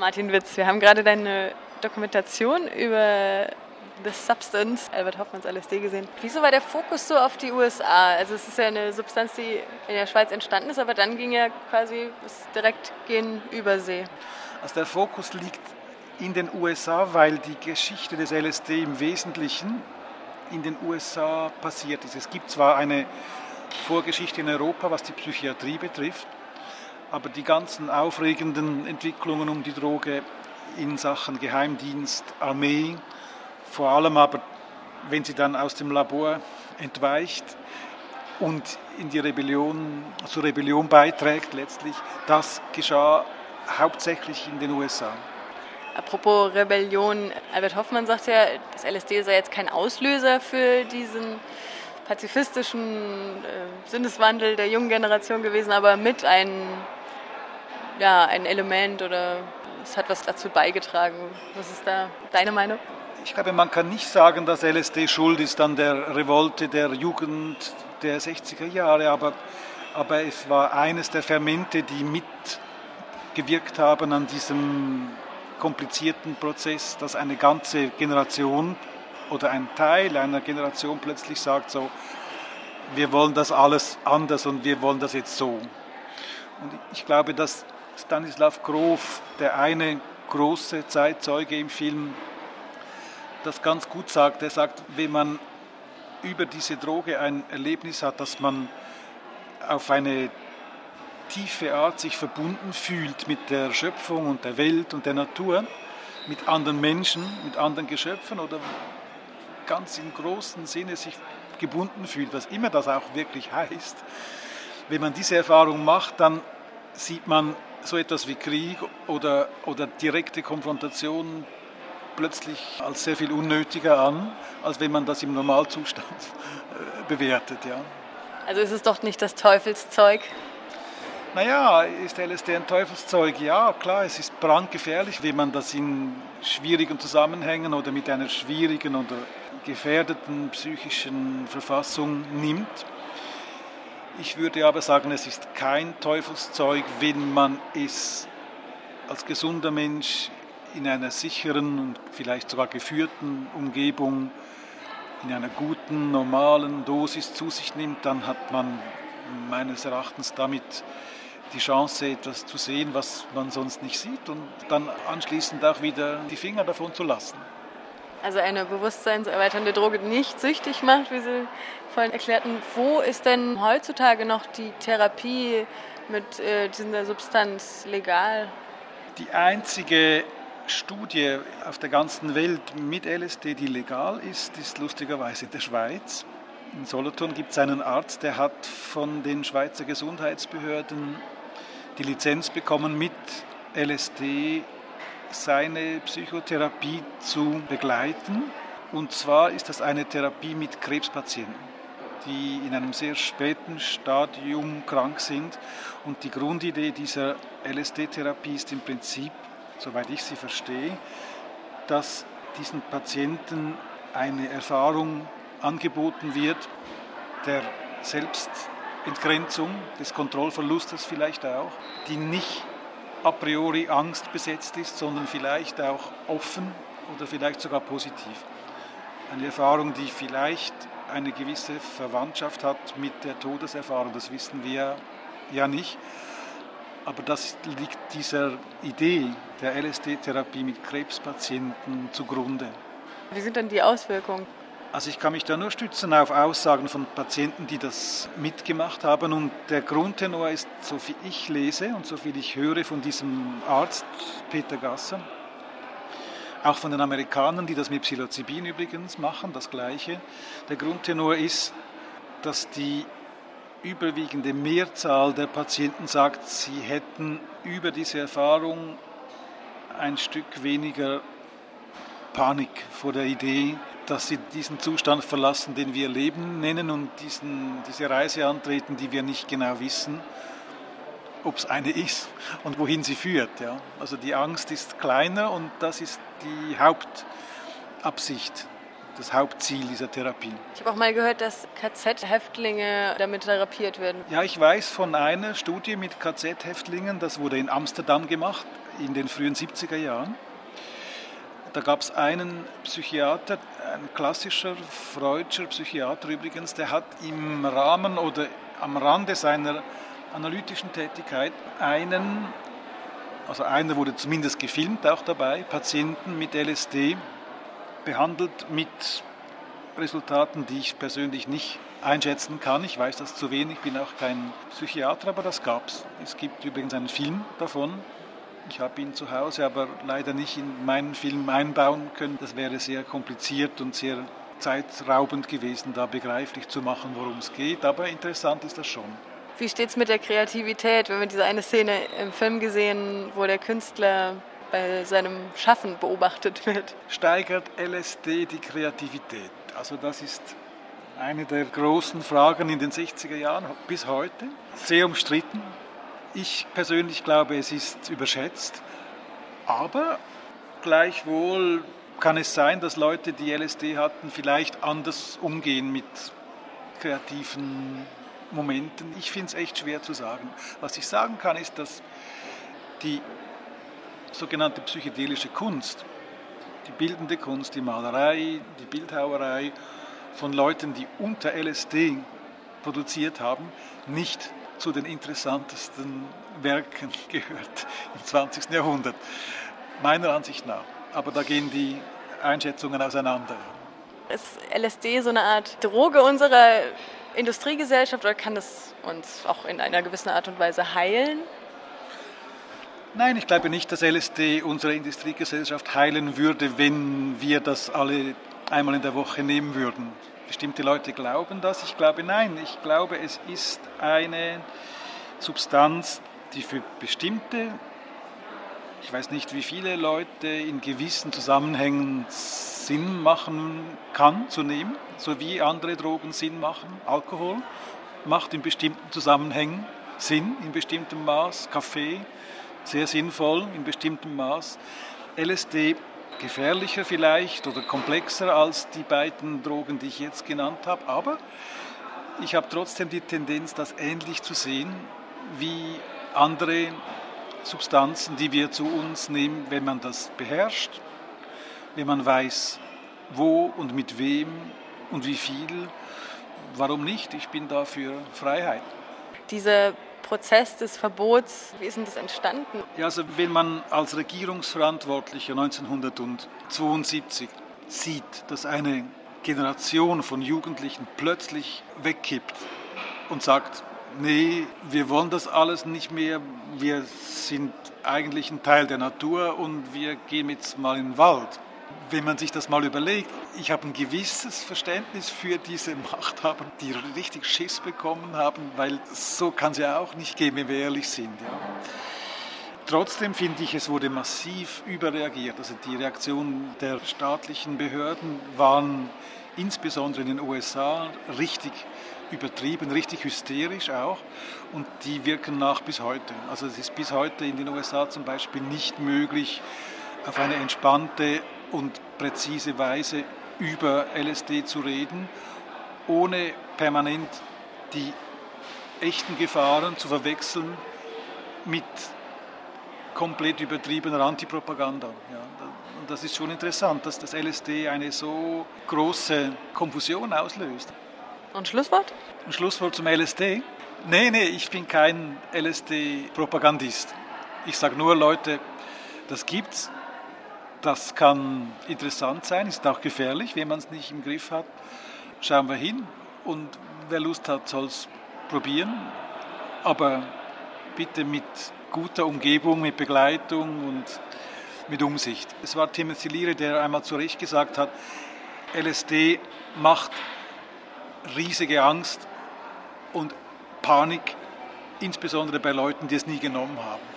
Martin Witz, wir haben gerade deine Dokumentation über The Substance, Albert Hoffmanns LSD gesehen. Wieso war der Fokus so auf die USA? Also es ist ja eine Substanz, die in der Schweiz entstanden ist, aber dann ging ja quasi direkt gehen Übersee. Also der Fokus liegt in den USA, weil die Geschichte des LSD im Wesentlichen in den USA passiert ist. Es gibt zwar eine Vorgeschichte in Europa, was die Psychiatrie betrifft, aber die ganzen aufregenden Entwicklungen um die Droge in Sachen Geheimdienst, Armee, vor allem aber, wenn sie dann aus dem Labor entweicht und in die Rebellion, zur Rebellion beiträgt letztlich, das geschah hauptsächlich in den USA. Apropos Rebellion, Albert Hoffmann sagt ja, das LSD sei jetzt kein Auslöser für diesen pazifistischen äh, Sinneswandel der jungen Generation gewesen, aber mit ein, ja, ein Element oder es hat was dazu beigetragen. Was ist da deine Meinung? Ich glaube, man kann nicht sagen, dass LSD schuld ist an der Revolte der Jugend der 60er Jahre, aber, aber es war eines der Fermente, die mitgewirkt haben an diesem komplizierten Prozess, dass eine ganze Generation oder ein Teil einer Generation plötzlich sagt so, wir wollen das alles anders und wir wollen das jetzt so. Und ich glaube, dass Stanislav Grof, der eine große Zeitzeuge im Film, das ganz gut sagt. Er sagt, wenn man über diese Droge ein Erlebnis hat, dass man auf eine tiefe Art sich verbunden fühlt mit der Schöpfung und der Welt und der Natur, mit anderen Menschen, mit anderen Geschöpfen oder ganz im großen Sinne sich gebunden fühlt, was immer das auch wirklich heißt. Wenn man diese Erfahrung macht, dann sieht man so etwas wie Krieg oder, oder direkte Konfrontation plötzlich als sehr viel unnötiger an, als wenn man das im Normalzustand äh, bewertet. Ja. Also ist es doch nicht das Teufelszeug? Naja, ist LSD ein Teufelszeug? Ja, klar, es ist brandgefährlich, wenn man das in schwierigen Zusammenhängen oder mit einer schwierigen oder gefährdeten psychischen Verfassung nimmt. Ich würde aber sagen, es ist kein Teufelszeug, wenn man es als gesunder Mensch in einer sicheren und vielleicht sogar geführten Umgebung, in einer guten, normalen Dosis zu sich nimmt, dann hat man meines Erachtens damit die Chance, etwas zu sehen, was man sonst nicht sieht und dann anschließend auch wieder die Finger davon zu lassen. Also eine bewusstseinserweiternde Droge, nicht süchtig macht, wie Sie vorhin erklärten. Wo ist denn heutzutage noch die Therapie mit äh, dieser Substanz legal? Die einzige Studie auf der ganzen Welt mit LSD, die legal ist, ist lustigerweise in der Schweiz. In Solothurn gibt es einen Arzt, der hat von den Schweizer Gesundheitsbehörden die Lizenz bekommen, mit LSD seine Psychotherapie zu begleiten. Und zwar ist das eine Therapie mit Krebspatienten, die in einem sehr späten Stadium krank sind. Und die Grundidee dieser LSD-Therapie ist im Prinzip, soweit ich sie verstehe, dass diesen Patienten eine Erfahrung angeboten wird der Selbstentgrenzung, des Kontrollverlustes vielleicht auch, die nicht a priori Angst besetzt ist, sondern vielleicht auch offen oder vielleicht sogar positiv. Eine Erfahrung, die vielleicht eine gewisse Verwandtschaft hat mit der Todeserfahrung, das wissen wir ja nicht. Aber das liegt dieser Idee der LSD-Therapie mit Krebspatienten zugrunde. Wie sind denn die Auswirkungen? Also ich kann mich da nur stützen auf Aussagen von Patienten, die das mitgemacht haben. Und der Grundtenor ist, so viel ich lese und so viel ich höre von diesem Arzt Peter Gasser, auch von den Amerikanern, die das mit Psilocybin übrigens machen, das Gleiche. Der Grundtenor ist, dass die überwiegende Mehrzahl der Patienten sagt, sie hätten über diese Erfahrung ein Stück weniger Panik vor der Idee, dass sie diesen Zustand verlassen, den wir Leben nennen und diesen, diese Reise antreten, die wir nicht genau wissen, ob es eine ist und wohin sie führt. Ja. Also die Angst ist kleiner und das ist die Hauptabsicht, das Hauptziel dieser Therapie. Ich habe auch mal gehört, dass KZ-Häftlinge damit therapiert werden. Ja, ich weiß von einer Studie mit KZ-Häftlingen, das wurde in Amsterdam gemacht. in den frühen 70er Jahren. Da gab es einen Psychiater, ein klassischer freudscher Psychiater übrigens, der hat im Rahmen oder am Rande seiner analytischen Tätigkeit einen, also einer wurde zumindest gefilmt auch dabei, Patienten mit LSD behandelt mit Resultaten, die ich persönlich nicht einschätzen kann. Ich weiß das zu wenig, bin auch kein Psychiater, aber das gab es. Es gibt übrigens einen Film davon, ich habe ihn zu Hause, aber leider nicht in meinen Film einbauen können. Das wäre sehr kompliziert und sehr zeitraubend gewesen, da begreiflich zu machen, worum es geht. Aber interessant ist das schon. Wie steht es mit der Kreativität? Wir haben diese eine Szene im Film gesehen, wo der Künstler bei seinem Schaffen beobachtet wird. Steigert LSD die Kreativität? Also das ist eine der großen Fragen in den 60er Jahren bis heute. Sehr umstritten. Ich persönlich glaube, es ist überschätzt, aber gleichwohl kann es sein, dass Leute, die LSD hatten, vielleicht anders umgehen mit kreativen Momenten. Ich finde es echt schwer zu sagen. Was ich sagen kann, ist, dass die sogenannte psychedelische Kunst, die bildende Kunst, die Malerei, die Bildhauerei von Leuten, die unter LSD produziert haben, nicht zu den interessantesten Werken gehört im 20. Jahrhundert, meiner Ansicht nach. Aber da gehen die Einschätzungen auseinander. Ist LSD so eine Art Droge unserer Industriegesellschaft oder kann das uns auch in einer gewissen Art und Weise heilen? Nein, ich glaube nicht, dass LSD unsere Industriegesellschaft heilen würde, wenn wir das alle einmal in der Woche nehmen würden bestimmte Leute glauben das. Ich glaube nein. Ich glaube, es ist eine Substanz, die für bestimmte, ich weiß nicht wie viele Leute in gewissen Zusammenhängen Sinn machen kann zu nehmen, so wie andere Drogen Sinn machen. Alkohol macht in bestimmten Zusammenhängen Sinn, in bestimmtem Maß. Kaffee sehr sinnvoll in bestimmtem Maß. LSD gefährlicher vielleicht oder komplexer als die beiden Drogen, die ich jetzt genannt habe. Aber ich habe trotzdem die Tendenz, das ähnlich zu sehen wie andere Substanzen, die wir zu uns nehmen, wenn man das beherrscht, wenn man weiß, wo und mit wem und wie viel. Warum nicht? Ich bin da für Freiheit. Diese Prozess des Verbots, wie ist denn das entstanden? Ja, also wenn man als Regierungsverantwortlicher 1972 sieht, dass eine Generation von Jugendlichen plötzlich wegkippt und sagt, nee, wir wollen das alles nicht mehr, wir sind eigentlich ein Teil der Natur und wir gehen jetzt mal in den Wald wenn man sich das mal überlegt, ich habe ein gewisses Verständnis für diese Machthaber, die richtig Schiss bekommen haben, weil so kann es ja auch nicht gehen, wenn wir ehrlich sind. Ja. Trotzdem finde ich, es wurde massiv überreagiert. Also die Reaktionen der staatlichen Behörden waren insbesondere in den USA richtig übertrieben, richtig hysterisch auch. Und die wirken nach bis heute. Also es ist bis heute in den USA zum Beispiel nicht möglich, auf eine entspannte und präzise Weise über LSD zu reden, ohne permanent die echten Gefahren zu verwechseln mit komplett übertriebener Antipropaganda. Ja, und das ist schon interessant, dass das LSD eine so große Konfusion auslöst. Und Schlusswort? Ein Schlusswort zum LSD? Nee, nee, ich bin kein LSD-Propagandist. Ich sage nur, Leute, das gibt's. Das kann interessant sein, ist auch gefährlich, wenn man es nicht im Griff hat. Schauen wir hin und wer Lust hat, soll es probieren. Aber bitte mit guter Umgebung, mit Begleitung und mit Umsicht. Es war Timothy Leary, der einmal zu Recht gesagt hat, LSD macht riesige Angst und Panik, insbesondere bei Leuten, die es nie genommen haben.